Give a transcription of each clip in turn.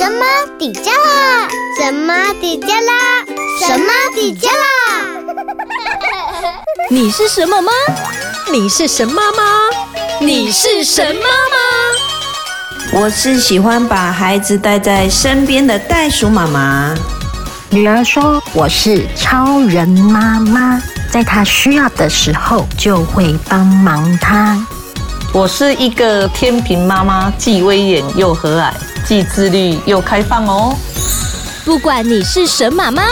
神 妈底加拉？神妈底加拉？神妈底加拉？你是什么吗？你是神妈吗？你是神妈吗？我是喜欢把孩子带在身边的袋鼠妈妈。女儿说：“我是超人妈妈，在她需要的时候就会帮忙她。”我是一个天平妈妈，既威严又和蔼，既自律又开放哦。不管你是神马妈，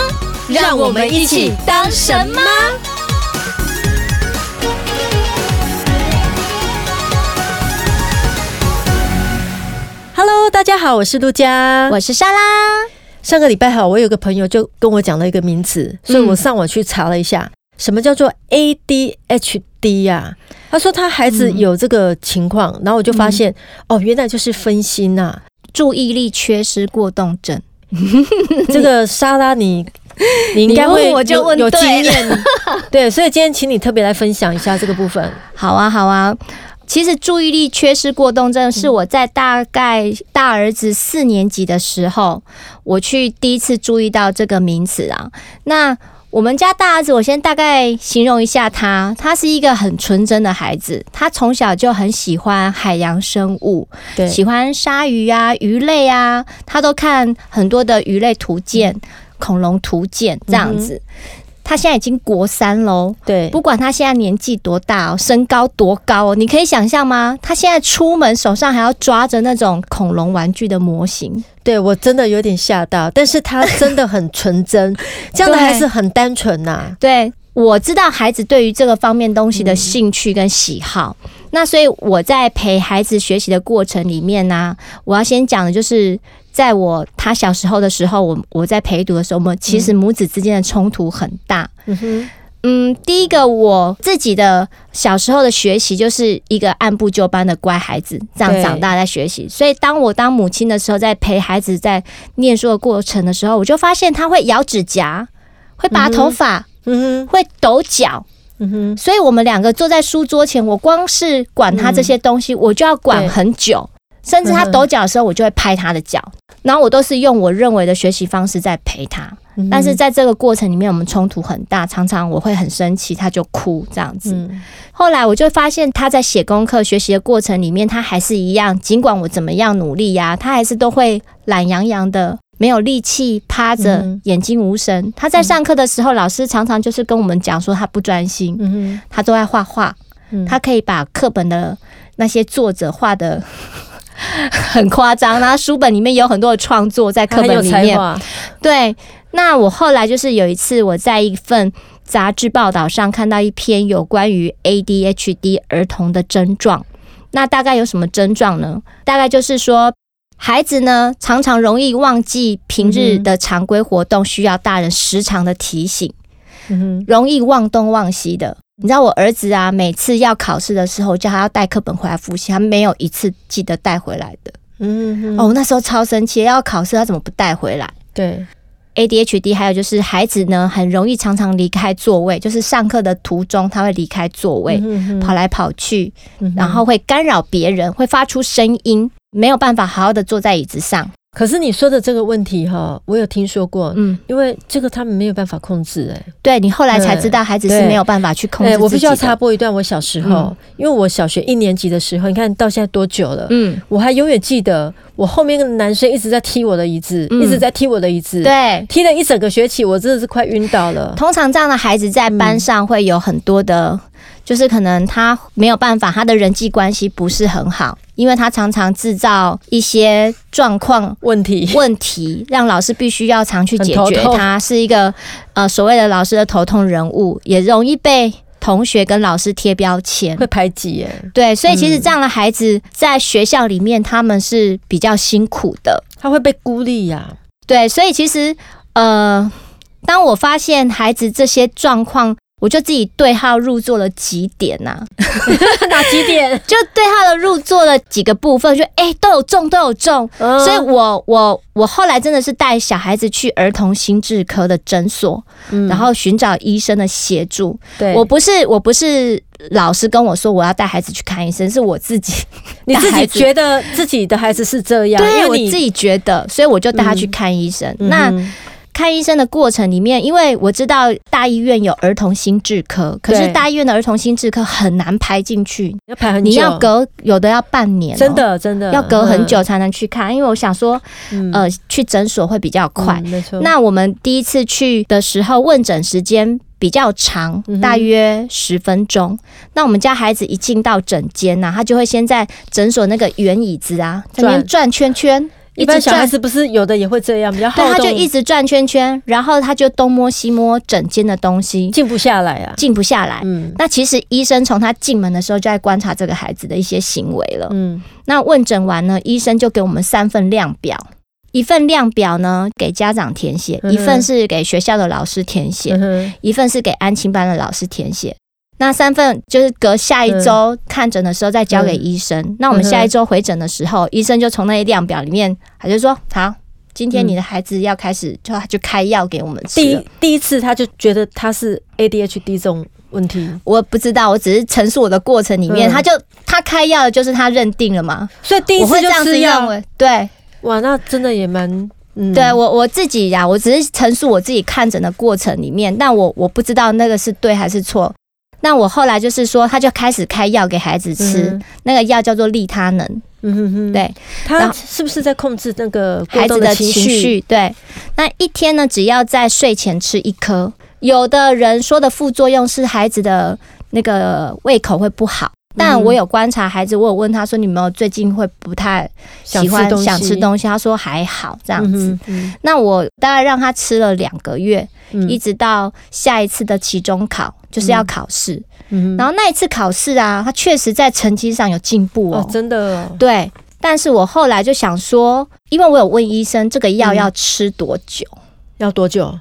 让我们一起当神妈。Hello，大家好，我是陆佳，我是莎拉。上个礼拜好，我有个朋友就跟我讲了一个名词，所以我上网去查了一下，嗯、什么叫做 ADHD 呀、啊？他说他孩子有这个情况，嗯、然后我就发现、嗯、哦，原来就是分心呐、啊，注意力缺失过动症。这个莎拉你，你 你应该会有有经验，对，所以今天请你特别来分享一下这个部分。好啊，好啊。其实注意力缺失过动症是我在大概大儿子四年级的时候，我去第一次注意到这个名词啊。那我们家大儿子，我先大概形容一下他，他是一个很纯真的孩子，他从小就很喜欢海洋生物，对，喜欢鲨鱼啊、鱼类啊，他都看很多的鱼类图鉴、嗯、恐龙图鉴这样子。嗯他现在已经国三喽，对，不管他现在年纪多大哦，身高多高哦，你可以想象吗？他现在出门手上还要抓着那种恐龙玩具的模型，对，我真的有点吓到。但是他真的很纯真，这样的孩子很单纯呐、啊。对，我知道孩子对于这个方面东西的兴趣跟喜好，嗯、那所以我在陪孩子学习的过程里面呢、啊，我要先讲的就是。在我他小时候的时候，我我在陪读的时候，我们其实母子之间的冲突很大。嗯哼，嗯，第一个我自己的小时候的学习就是一个按部就班的乖孩子，这样长大在学习。所以当我当母亲的时候，在陪孩子在念书的过程的时候，我就发现他会咬指甲，会拔头发，嗯哼，会抖脚，嗯哼。所以我们两个坐在书桌前，我光是管他这些东西，我就要管很久。甚至他抖脚的时候，我就会拍他的脚，然后我都是用我认为的学习方式在陪他。但是在这个过程里面，我们冲突很大，常常我会很生气，他就哭这样子。后来我就发现他在写功课、学习的过程里面，他还是一样，尽管我怎么样努力呀，他还是都会懒洋洋的，没有力气，趴着，眼睛无神。他在上课的时候，老师常常就是跟我们讲说他不专心，他都在画画，他可以把课本的那些作者画的。很夸张，然后书本里面有很多的创作在课本里面。对，那我后来就是有一次我在一份杂志报道上看到一篇有关于 ADHD 儿童的症状。那大概有什么症状呢？大概就是说，孩子呢常常容易忘记平日的常规活动，需要大人时常的提醒，容易忘东忘西的。你知道我儿子啊，每次要考试的时候，叫他要带课本回来复习，他没有一次记得带回来的。嗯，哦，那时候超生气，要考试他怎么不带回来？对，ADHD 还有就是孩子呢，很容易常常离开座位，就是上课的途中他会离开座位，跑来跑去，然后会干扰别人，会发出声音，没有办法好好的坐在椅子上。可是你说的这个问题哈，我有听说过，嗯，因为这个他们没有办法控制，哎，对，你后来才知道孩子是没有办法去控制。我必须要插播一段我小时候，因为我小学一年级的时候，你看到现在多久了，嗯，我还永远记得我后面的男生一直在踢我的椅子，一直在踢我的椅子，对，踢了一整个学期，我真的是快晕倒了。通常这样的孩子在班上会有很多的。就是可能他没有办法，他的人际关系不是很好，因为他常常制造一些状况、问题、问题，让老师必须要常去解决。他是一个呃所谓的老师的头痛人物，也容易被同学跟老师贴标签，会排挤耶。对，所以其实这样的孩子在学校里面他们是比较辛苦的，他会被孤立呀。对，所以其实呃，当我发现孩子这些状况。我就自己对号入座了几点呐、啊？哪几点？就对号的入座了几个部分，就哎、欸、都有中都有中，嗯、所以我我我后来真的是带小孩子去儿童心智科的诊所，嗯、然后寻找医生的协助。对，我不是我不是老师跟我说我要带孩子去看医生，是我自己，你自己觉得自己的孩子是这样，对，因为我自己觉得，所以我就带他去看医生。嗯、那。嗯看医生的过程里面，因为我知道大医院有儿童心智科，可是大医院的儿童心智科很难排进去，要排很久，你要隔有的要半年，真的真的要隔很久才能去看。因为我想说，呃，去诊所会比较快。没错。那我们第一次去的时候，问诊时间比较长，大约十分钟。那我们家孩子一进到诊间呐，他就会先在诊所那个圆椅子啊，那边转圈圈。一般小孩子不是有的也会这样，比较好动。对，他就一直转圈圈，然后他就东摸西摸整间的东西，静不下来啊，静不下来。嗯，那其实医生从他进门的时候就在观察这个孩子的一些行为了。嗯，那问诊完呢，医生就给我们三份量表，一份量表呢给家长填写，一份是给学校的老师填写，嗯、一份是给安亲班的老师填写。那三份就是隔下一周看诊的时候再交给医生。嗯、那我们下一周回诊的时候，嗯、医生就从那些量表里面，他就说：“好，今天你的孩子要开始，就他就开药给我们吃。”第一第一次他就觉得他是 ADHD 这种问题，我不知道，我只是陈述我的过程里面，嗯、他就他开药就是他认定了嘛，所以第一次就吃药。对，哇，那真的也蛮……嗯、对我我自己呀，我只是陈述我自己看诊的过程里面，但我我不知道那个是对还是错。那我后来就是说，他就开始开药给孩子吃，嗯、那个药叫做利他能。嗯哼哼，对，他是不是在控制那个孩子的情绪？对，那一天呢，只要在睡前吃一颗。有的人说的副作用是孩子的那个胃口会不好。但我有观察孩子，我有问他说：“你有没有最近会不太喜欢想吃东西？”他说：“还好，这样子。嗯嗯”那我大概让他吃了两个月，嗯、一直到下一次的期中考，就是要考试。嗯、然后那一次考试啊，他确实在成绩上有进步哦，哦真的、哦。对，但是我后来就想说，因为我有问医生，这个药要吃多久？嗯、要多久？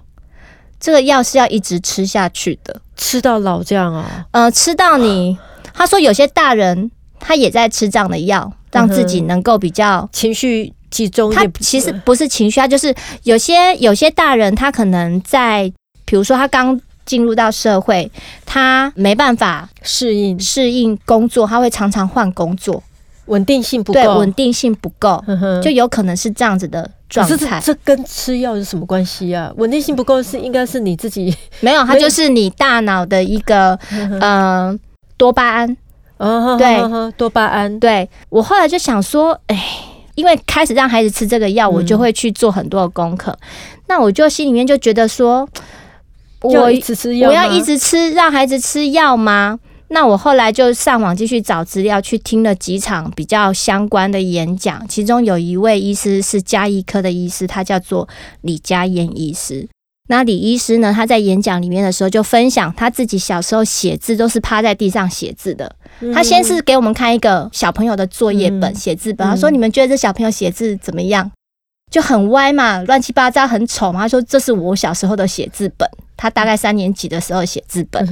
这个药是要一直吃下去的，吃到老这样啊？呃，吃到你。他说：“有些大人他也在吃这样的药，让自己能够比较情绪集中。他其实不是情绪，他就是有些有些大人，他可能在，比如说他刚进入到社会，他没办法适应适应工作，他会常常换工作，稳定性不够，对，稳定性不够，就有可能是这样子的状态。这跟吃药有什么关系啊？稳定性不够是应该是你自己没有，它就是你大脑的一个嗯。呃”多巴胺，哦，对，多巴胺，对，我后来就想说，哎，因为开始让孩子吃这个药，我就会去做很多的功课。那我就心里面就觉得说，我一直吃药我要一直吃，让孩子吃药吗？那我后来就上网继续找资料，去听了几场比较相关的演讲，其中有一位医师是加医科的医师，他叫做李嘉燕医师。那李医师呢？他在演讲里面的时候就分享他自己小时候写字都是趴在地上写字的。他先是给我们看一个小朋友的作业本、写字本，他说：“你们觉得这小朋友写字怎么样？就很歪嘛，乱七八糟，很丑嘛。”他说：“这是我小时候的写字本。”他大概三年级的时候写字本，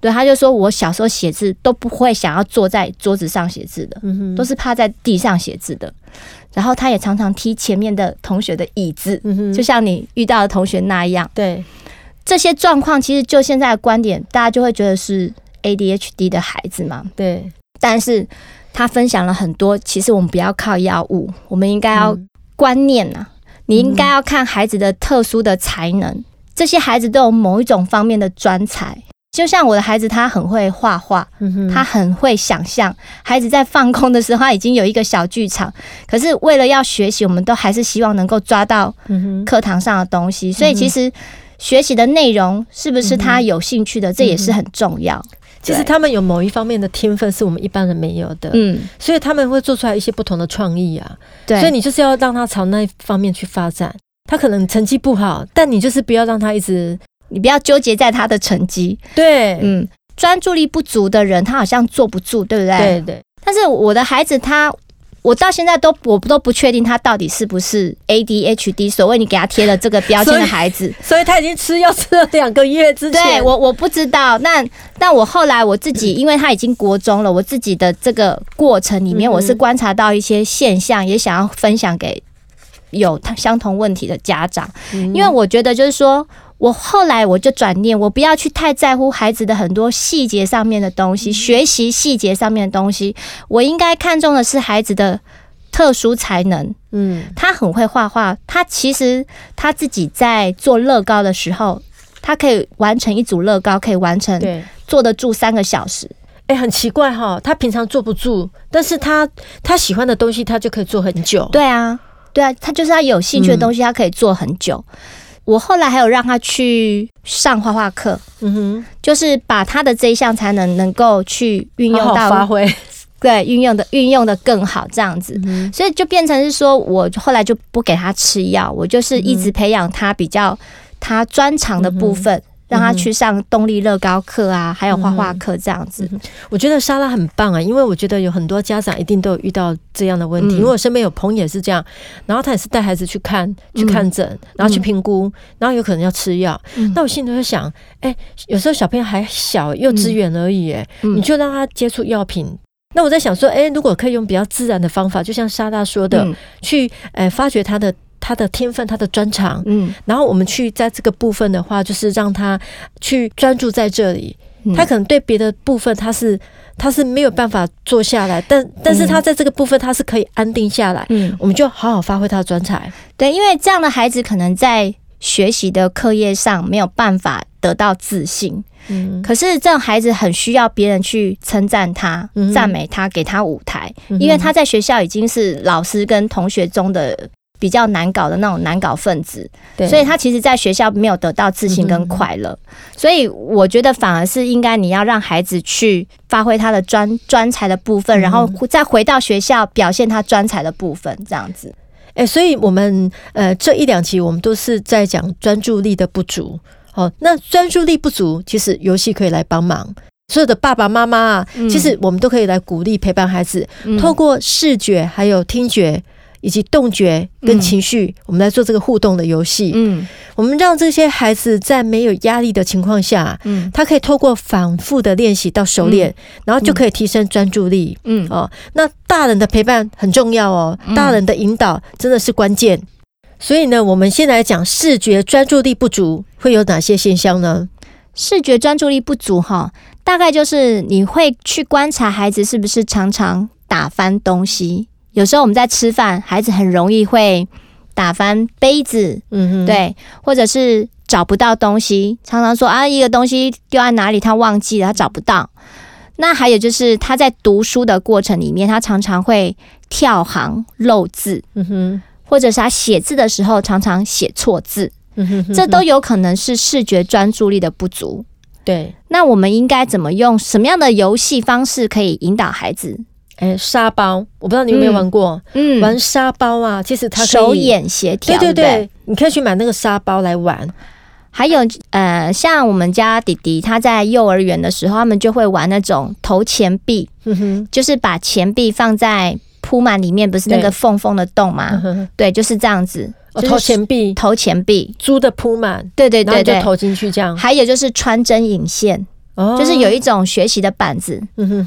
对，他就说：“我小时候写字都不会想要坐在桌子上写字的，都是趴在地上写字的。”然后他也常常踢前面的同学的椅子，嗯、就像你遇到的同学那样。对，这些状况其实就现在的观点，大家就会觉得是 ADHD 的孩子嘛。对，但是他分享了很多，其实我们不要靠药物，我们应该要观念啊，嗯、你应该要看孩子的特殊的才能，嗯、这些孩子都有某一种方面的专才。就像我的孩子，他很会画画，他很会想象。孩子在放空的时候，他已经有一个小剧场。可是为了要学习，我们都还是希望能够抓到课堂上的东西。所以其实学习的内容是不是他有兴趣的，这也是很重要。其实他们有某一方面的天分是我们一般人没有的，嗯，所以他们会做出来一些不同的创意啊。对，所以你就是要让他朝那一方面去发展。他可能成绩不好，但你就是不要让他一直。你不要纠结在他的成绩，对，嗯，专注力不足的人，他好像坐不住，对不对？对对。但是我的孩子他，我到现在都我都不确定他到底是不是 ADHD，所谓你给他贴了这个标签的孩子，所以，所以他已经吃药吃了两个月之前，对我我不知道。那但我后来我自己，因为他已经国中了，我自己的这个过程里面，我是观察到一些现象，也想要分享给有相同问题的家长，因为我觉得就是说。我后来我就转念，我不要去太在乎孩子的很多细节上面的东西，学习细节上面的东西，我应该看重的是孩子的特殊才能。嗯，他很会画画，他其实他自己在做乐高的时候，他可以完成一组乐高，可以完成，对，坐得住三个小时。哎、欸，很奇怪哈，他平常坐不住，但是他他喜欢的东西，他就可以做很久。对啊，对啊，他就是他有兴趣的东西，他可以做很久。嗯我后来还有让他去上画画课，嗯哼，就是把他的这一项才能能够去运用到发挥，对，运用的运用的更好，这样子，所以就变成是说，我后来就不给他吃药，我就是一直培养他比较他专长的部分。让他去上动力乐高课啊，还有画画课这样子。我觉得莎拉很棒啊，因为我觉得有很多家长一定都有遇到这样的问题。因为我身边有朋友也是这样，然后他也是带孩子去看去看诊，然后去评估，然后有可能要吃药。那我心里就想，哎，有时候小朋友还小，幼稚园而已，哎，你就让他接触药品。那我在想说，哎，如果可以用比较自然的方法，就像莎拉说的，去呃发掘他的。他的天分，他的专长，嗯，然后我们去在这个部分的话，就是让他去专注在这里。他可能对别的部分他是他是没有办法坐下来，但但是他在这个部分他是可以安定下来。嗯，我们就好好发挥他的专才。对，因为这样的孩子可能在学习的课业上没有办法得到自信。嗯，可是这种孩子很需要别人去称赞他、赞美他、给他舞台，因为他在学校已经是老师跟同学中的。比较难搞的那种难搞分子，所以他其实在学校没有得到自信跟快乐，所以我觉得反而是应该你要让孩子去发挥他的专专才的部分，然后再回到学校表现他专才的部分，这样子。哎，所以我们呃这一两期我们都是在讲专注力的不足，哦，那专注力不足，其实游戏可以来帮忙。所有的爸爸妈妈啊，其实我们都可以来鼓励陪伴孩子，透过视觉还有听觉。以及动觉跟情绪，我们来做这个互动的游戏。嗯，我们让这些孩子在没有压力的情况下，嗯，他可以透过反复的练习到熟练，然后就可以提升专注力。嗯，哦，那大人的陪伴很重要哦，大人的引导真的是关键。所以呢，我们先来讲视觉专注力不足会有哪些现象呢？视觉专注力不足哈，大概就是你会去观察孩子是不是常常打翻东西。有时候我们在吃饭，孩子很容易会打翻杯子，嗯哼，对，或者是找不到东西，常常说啊，一个东西丢在哪里，他忘记了，他找不到。那还有就是他在读书的过程里面，他常常会跳行漏字，嗯哼，或者是他写字的时候常常写错字，嗯哼，这都有可能是视觉专注力的不足。对，那我们应该怎么用什么样的游戏方式可以引导孩子？哎，沙包，我不知道你有没有玩过。嗯，玩沙包啊，其实它手眼协调。对对对，你可以去买那个沙包来玩。还有呃，像我们家弟弟他在幼儿园的时候，他们就会玩那种投钱币，嗯哼，就是把钱币放在铺满里面，不是那个缝缝的洞吗？对，就是这样子。投钱币，投钱币，租的铺满，对对对对，就投进去这样。还有就是穿针引线。就是有一种学习的板子，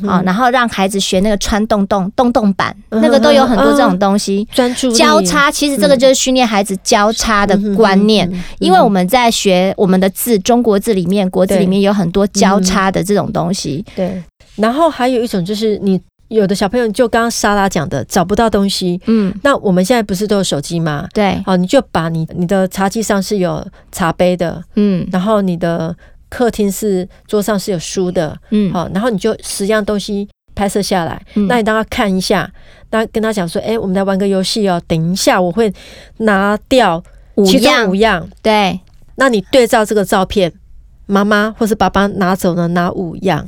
啊，然后让孩子学那个穿洞洞洞洞板，那个都有很多这种东西。专注交叉，其实这个就是训练孩子交叉的观念，因为我们在学我们的字，中国字里面，国字里面有很多交叉的这种东西。对，然后还有一种就是你有的小朋友，就刚刚莎拉讲的找不到东西，嗯，那我们现在不是都有手机吗？对，好，你就把你你的茶几上是有茶杯的，嗯，然后你的。客厅是桌上是有书的，嗯，好，然后你就十样东西拍摄下来，嗯，那你让他看一下，那跟他讲说，哎、欸，我们来玩个游戏哦，等一下我会拿掉其中五样，对，那你对照这个照片，妈妈或是爸爸拿走了哪五样，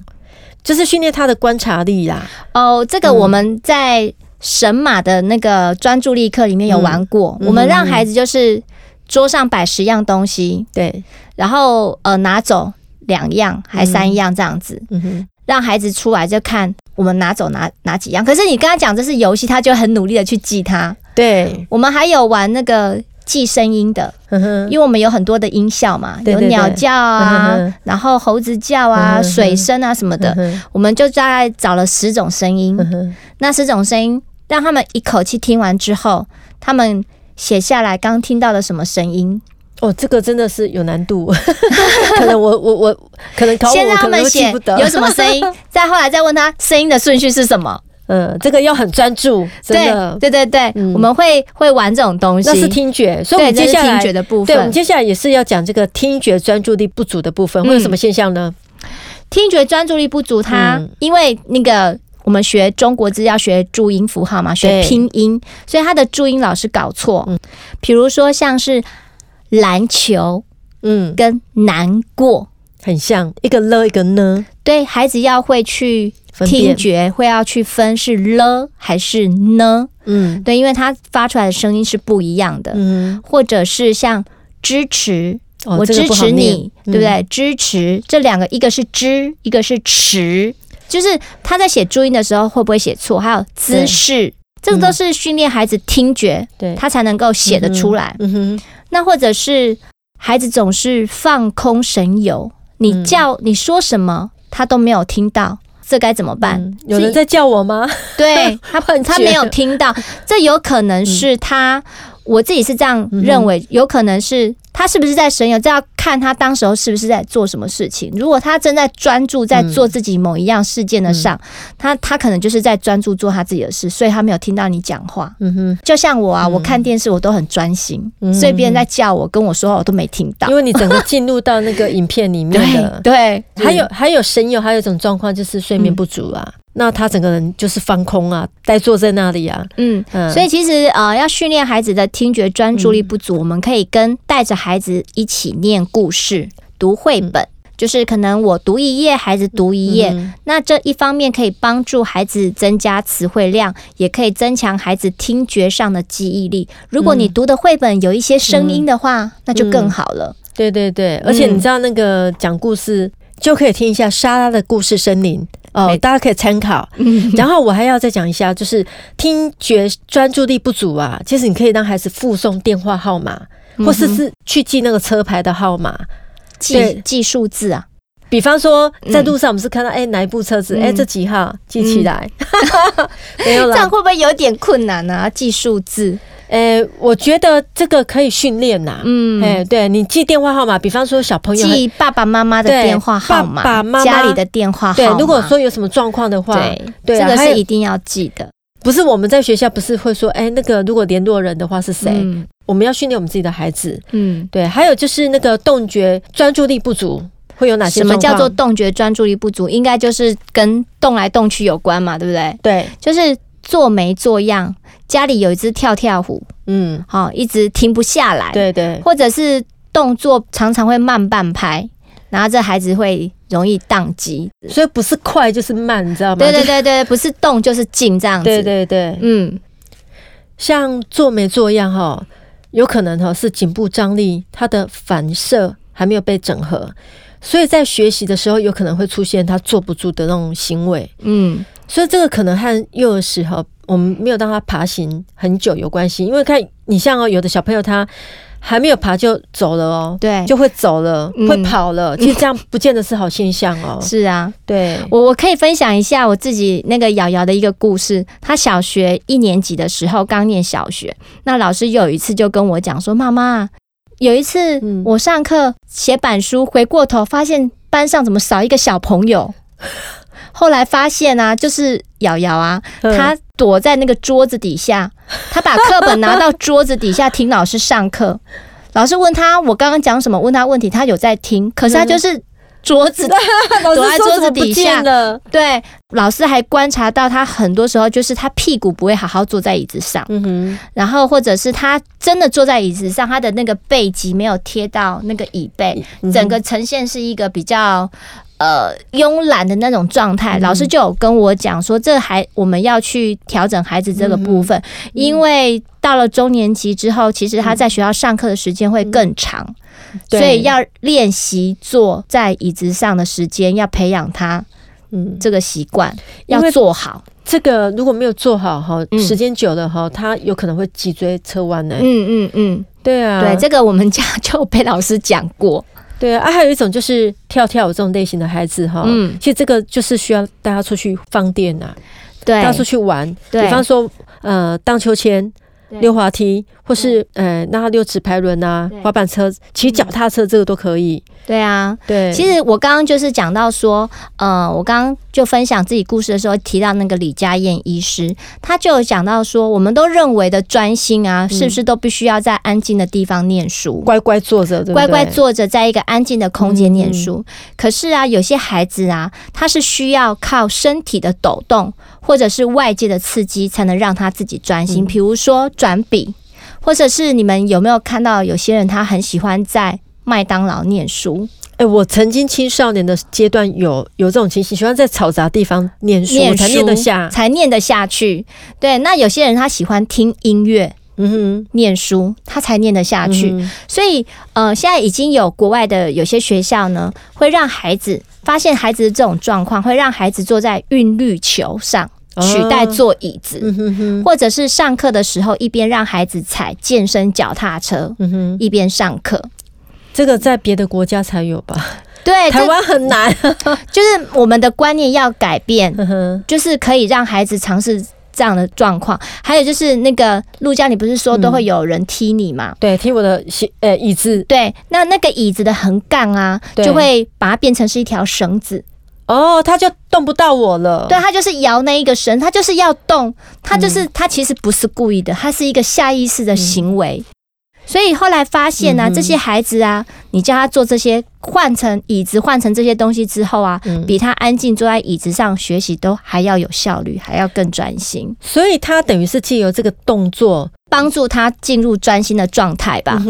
就是训练他的观察力啦。哦，这个我们在神马的那个专注力课里面有玩过，嗯，我们让孩子就是。桌上摆十样东西，对，然后呃拿走两样还三样这样子，嗯哼，让孩子出来就看我们拿走哪哪几样。可是你跟他讲这是游戏，他就很努力的去记它。对，我们还有玩那个记声音的，因为我们有很多的音效嘛，有鸟叫啊，然后猴子叫啊，水声啊什么的，我们就大概找了十种声音。那十种声音让他们一口气听完之后，他们写下来刚听到的什么声音。哦，这个真的是有难度，可能我我我可能考我，先让他们写有什么声音，再后来再问他声音的顺序是什么。嗯，这个要很专注，真的。对对对对，我们会会玩这种东西，那是听觉，所以我们接下来听觉的部分，对，我们接下来也是要讲这个听觉专注力不足的部分，会有什么现象呢？听觉专注力不足，它因为那个我们学中国字要学注音符号嘛，学拼音，所以他的注音老是搞错。嗯，比如说像是。篮球，嗯，跟难过很像，一个了，一个呢。对，孩子要会去听觉，会要去分是了还是呢？嗯，对，因为他发出来的声音是不一样的。嗯，或者是像支持，我支持你，对不对？支持这两个，一个是支，一个是持，就是他在写注音的时候会不会写错？还有姿势，这个都是训练孩子听觉，对，他才能够写得出来。嗯哼。那或者是孩子总是放空神游，你叫你说什么他都没有听到，这该怎么办？嗯、有人在叫我吗？对 他，他没有听到，这有可能是他，嗯、我自己是这样认为，有可能是。他是不是在神游？这要看他当时候是不是在做什么事情。如果他正在专注在做自己某一样事件的上，嗯、他他可能就是在专注做他自己的事，所以他没有听到你讲话。嗯哼，就像我啊，我看电视我都很专心，嗯、所以别人在叫我跟我说话我都没听到，因为你整个进入到那个影片里面的。对，对还有还有神游，还有一种状况就是睡眠不足啊。嗯那他整个人就是放空啊，呆坐在那里啊。嗯，所以其实呃，要训练孩子的听觉专注力不足，我们可以跟带着孩子一起念故事、读绘本，就是可能我读一页，孩子读一页。那这一方面可以帮助孩子增加词汇量，也可以增强孩子听觉上的记忆力。如果你读的绘本有一些声音的话，那就更好了。对对对，而且你知道那个讲故事就可以听一下莎拉的故事森林。哦，大家可以参考。然后我还要再讲一下，就是听觉专注力不足啊，其实你可以让孩子附送电话号码，或是是去记那个车牌的号码，记记数字啊。比方说在路上，我们是看到哎哪一部车子，哎这几号记起来，没有了。这样会不会有点困难啊？记数字？呃、欸，我觉得这个可以训练呐。嗯，哎、欸，对你记电话号码，比方说小朋友记爸爸妈妈的电话号码，爸爸妈妈家里的电话号码。对，如果说有什么状况的话，对，对这个是一定要记的。不是我们在学校不是会说，哎、欸，那个如果联络人的话是谁？嗯、我们要训练我们自己的孩子。嗯，对。还有就是那个动觉专注力不足会有哪些？什么叫做动觉专注力不足？应该就是跟动来动去有关嘛，对不对？对，就是做没做样。家里有一只跳跳虎，嗯，好，一直停不下来，对对，或者是动作常常会慢半拍，然后这孩子会容易宕机，所以不是快就是慢，你知道吗？对对对对，不是动就是静这样子，对对对，嗯，像做没做样哈，有可能哈是颈部张力，它的反射还没有被整合，所以在学习的时候有可能会出现他坐不住的那种行为，嗯，所以这个可能和幼儿时候。我们没有让他爬行很久有关系，因为看你像哦，有的小朋友他还没有爬就走了哦，对，就会走了，嗯、会跑了，其实这样不见得是好现象哦。是啊，对，我我可以分享一下我自己那个瑶瑶的一个故事。他小学一年级的时候刚念小学，那老师有一次就跟我讲说：“妈妈，有一次我上课写板书，回过头发现班上怎么少一个小朋友。”后来发现啊，就是瑶瑶啊，她躲在那个桌子底下，她把课本拿到桌子底下听老师上课。老师问他我刚刚讲什么，问他问题，他有在听，可是他就是桌子 躲在桌子底下。对，老师还观察到他很多时候就是他屁股不会好好坐在椅子上，然后或者是他真的坐在椅子上，他的那个背脊没有贴到那个椅背，整个呈现是一个比较。呃，慵懒的那种状态，老师就有跟我讲说，这还我们要去调整孩子这个部分，因为到了中年级之后，其实他在学校上课的时间会更长，所以要练习坐在椅子上的时间，要培养他嗯，这个习惯，要做好。这个如果没有做好哈，嗯。时间久了哈，他有可能会脊椎侧弯呢。嗯嗯嗯，对啊，对，这个我们家 就被老师讲过。对啊，还有一种就是跳跳这种类型的孩子哈，嗯。其实这个就是需要带他出去放电呐，对。带他出去玩，对。比方说呃荡秋千。溜滑梯，或是呃，让他溜直排轮啊，滑板车、骑脚踏车，这个都可以。对啊，对，其实我刚刚就是讲到说，呃，我刚刚就分享自己故事的时候提到那个李佳燕医师，他就有讲到说，我们都认为的专心啊，是不是都必须要在安静的地方念书，乖乖坐着，对对？乖乖坐着，在一个安静的空间念书。嗯可是啊，有些孩子啊，他是需要靠身体的抖动，或者是外界的刺激，才能让他自己专心。嗯比如说转笔，或者是你们有没有看到有些人他很喜欢在麦当劳念书？哎、欸，我曾经青少年的阶段有有这种情形，喜欢在嘈杂地方念书，才念得下，才念得下去。对，那有些人他喜欢听音乐，嗯哼，念书他才念得下去。嗯、所以，呃，现在已经有国外的有些学校呢，会让孩子发现孩子的这种状况，会让孩子坐在韵律球上。取代坐椅子，哦嗯、哼哼或者是上课的时候一边让孩子踩健身脚踏车，嗯、哼一边上课。这个在别的国家才有吧？对，台湾很难。就是我们的观念要改变，嗯、就是可以让孩子尝试这样的状况。还有就是那个陆家，你不是说都会有人踢你吗？嗯、对，踢我的鞋呃椅子。对，那那个椅子的横杠啊，就会把它变成是一条绳子。哦，他就动不到我了。对，他就是摇那一个绳，他就是要动，他就是他其实不是故意的，他是一个下意识的行为。嗯、所以后来发现呢、啊，嗯、这些孩子啊，你叫他做这些换成椅子、换成这些东西之后啊，嗯、比他安静坐在椅子上学习都还要有效率，还要更专心。所以他等于是借由这个动作帮助他进入专心的状态吧。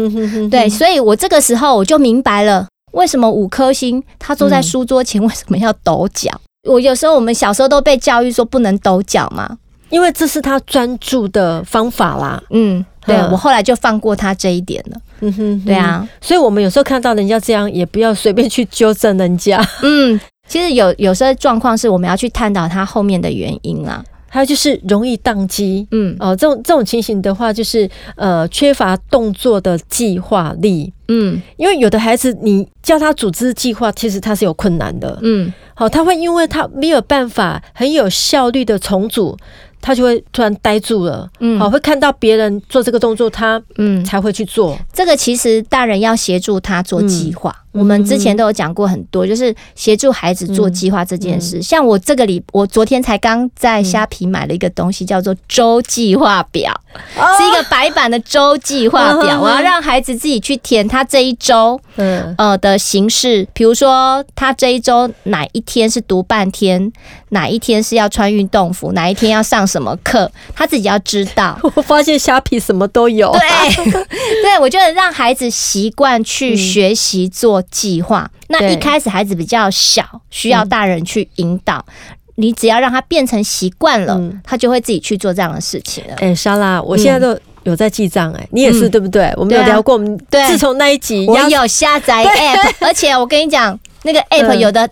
对，所以我这个时候我就明白了。为什么五颗星他坐在书桌前为什么要抖脚？嗯、我有时候我们小时候都被教育说不能抖脚嘛，因为这是他专注的方法啦。嗯，对，嗯、我后来就放过他这一点了。嗯哼，对啊，所以我们有时候看到人家这样，也不要随便去纠正人家。嗯，其实有有时候状况是我们要去探讨他后面的原因啦。还有就是容易宕机，嗯，哦，这种这种情形的话，就是呃缺乏动作的计划力，嗯，因为有的孩子你叫他组织计划，其实他是有困难的，嗯，好，他会因为他没有办法很有效率的重组。他就会突然呆住了，嗯，好，会看到别人做这个动作，他嗯才会去做。这个其实大人要协助他做计划。嗯、我们之前都有讲过很多，就是协助孩子做计划这件事。嗯、像我这个礼，我昨天才刚在虾皮买了一个东西，叫做周计划表，嗯、是一个白板的周计划表。哦、我要让孩子自己去填他这一周嗯呃的形式，比如说他这一周哪一天是读半天，哪一天是要穿运动服，哪一天要上。什么课，他自己要知道。我发现虾皮什么都有。对，对，我觉得让孩子习惯去学习做计划。嗯、那一开始孩子比较小，需要大人去引导。嗯、你只要让他变成习惯了，嗯、他就会自己去做这样的事情了。哎、欸，莎拉，我现在都有在记账。哎，你也是、嗯、对不对？我们有聊过。我们自从那一集，我有下载 app，而且我跟你讲，那个 app 有的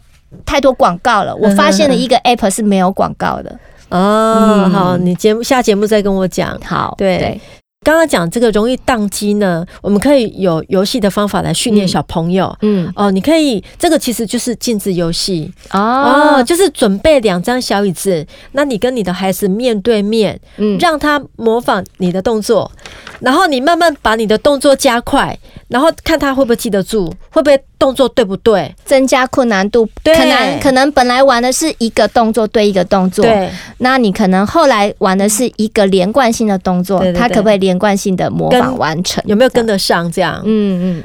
太多广告了。我发现了一个 app 是没有广告的。哦，嗯、好，你节目下节目再跟我讲。好，对，对刚刚讲这个容易宕机呢，我们可以有游戏的方法来训练小朋友。嗯，嗯哦，你可以，这个其实就是镜子游戏。哦，哦，就是准备两张小椅子，那你跟你的孩子面对面，嗯，让他模仿你的动作，然后你慢慢把你的动作加快，然后看他会不会记得住，会不会。动作对不对？增加困难度，对可能可能本来玩的是一个动作对一个动作，对，那你可能后来玩的是一个连贯性的动作，他可不可以连贯性的模仿完成？有没有跟得上？这样，嗯嗯。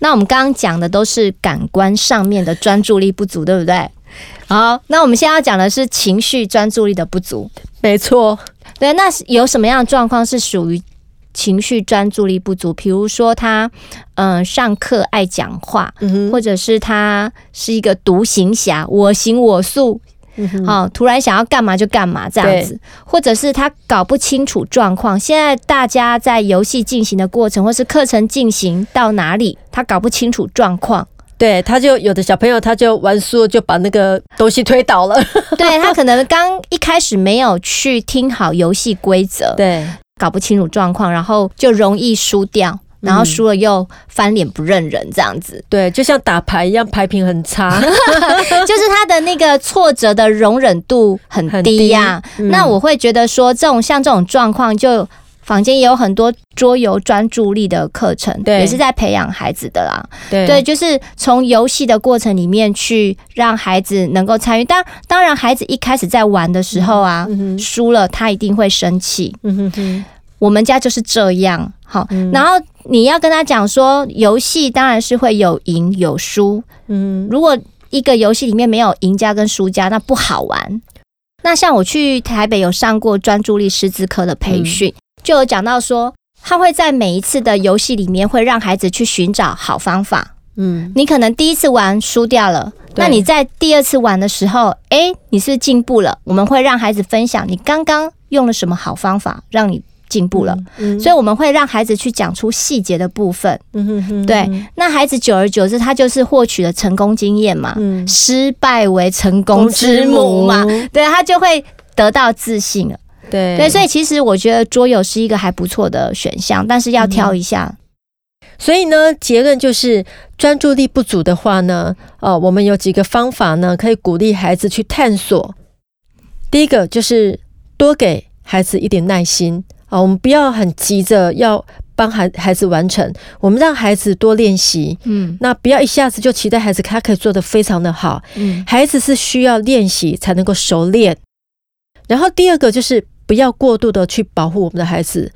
那我们刚刚讲的都是感官上面的专注力不足，对不对？好，那我们现在要讲的是情绪专注力的不足，没错。对，那有什么样的状况是属于？情绪专注力不足，比如说他，嗯、呃，上课爱讲话，嗯、或者是他是一个独行侠，我行我素，嗯、哼哦，突然想要干嘛就干嘛这样子，或者是他搞不清楚状况。现在大家在游戏进行的过程，或是课程进行到哪里，他搞不清楚状况，对，他就有的小朋友他就玩输了，就把那个东西推倒了。对，他可能刚一开始没有去听好游戏规则，对，搞不清楚状况，然后就容易输掉。然后输了又翻脸不认人，这样子、嗯，对，就像打牌一样，牌品很差，就是他的那个挫折的容忍度很低呀、啊。嗯、那我会觉得说，这种像这种状况，就坊间也有很多桌游专注力的课程，对，也是在培养孩子的啦。对，对，就是从游戏的过程里面去让孩子能够参与。当当然，孩子一开始在玩的时候啊，嗯、输了他一定会生气。嗯哼哼。我们家就是这样，好，嗯、然后你要跟他讲说，游戏当然是会有赢有输，嗯，如果一个游戏里面没有赢家跟输家，那不好玩。那像我去台北有上过专注力师资科的培训，嗯、就有讲到说，他会在每一次的游戏里面会让孩子去寻找好方法，嗯，你可能第一次玩输掉了，那你在第二次玩的时候，诶，你是进步了？我们会让孩子分享你刚刚用了什么好方法，让你。进步了，嗯嗯、所以我们会让孩子去讲出细节的部分。嗯、哼哼对，那孩子久而久之，他就是获取了成功经验嘛。嗯、失败为成功之母嘛。母对，他就会得到自信了。对对，所以其实我觉得桌游是一个还不错的选项，但是要挑一下。嗯、所以呢，结论就是专注力不足的话呢，呃，我们有几个方法呢，可以鼓励孩子去探索。第一个就是多给孩子一点耐心。啊，我们不要很急着要帮孩孩子完成，我们让孩子多练习。嗯，那不要一下子就期待孩子他可以做得非常的好。嗯，孩子是需要练习才能够熟练。然后第二个就是不要过度的去保护我们的孩子，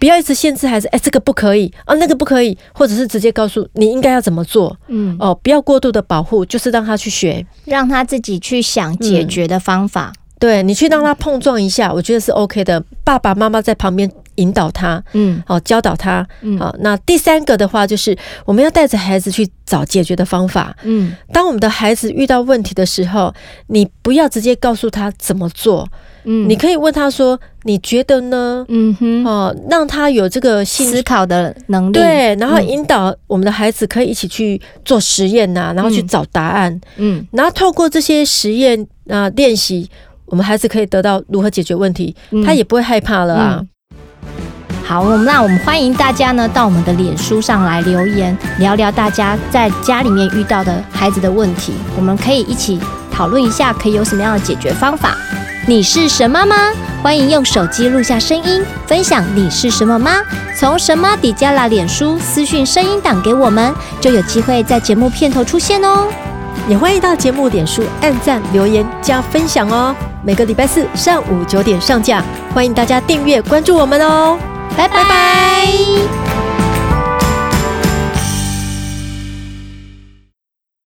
不要一直限制孩子，哎，这个不可以啊，那个不可以，或者是直接告诉你应该要怎么做。嗯，哦，不要过度的保护，就是让他去学，让他自己去想解决的方法。嗯对，你去让他碰撞一下，我觉得是 OK 的。爸爸妈妈在旁边引导他，嗯，好教导他，嗯，好。那第三个的话，就是我们要带着孩子去找解决的方法。嗯，当我们的孩子遇到问题的时候，你不要直接告诉他怎么做，嗯，你可以问他说：“你觉得呢？”嗯哼，哦，让他有这个思考的能力。对，然后引导我们的孩子可以一起去做实验呐，然后去找答案。嗯，然后透过这些实验啊练习。我们孩子可以得到如何解决问题，嗯、他也不会害怕了啊。嗯、好，那我们欢迎大家呢到我们的脸书上来留言，聊聊大家在家里面遇到的孩子的问题，我们可以一起讨论一下，可以有什么样的解决方法。你是神妈吗？欢迎用手机录下声音，分享你是什么妈？从神妈底加拉脸书私讯声音档给我们，就有机会在节目片头出现哦。也欢迎到节目脸书按赞、留言、加分享哦。每个礼拜四上午九点上架，欢迎大家订阅关注我们哦。拜拜拜。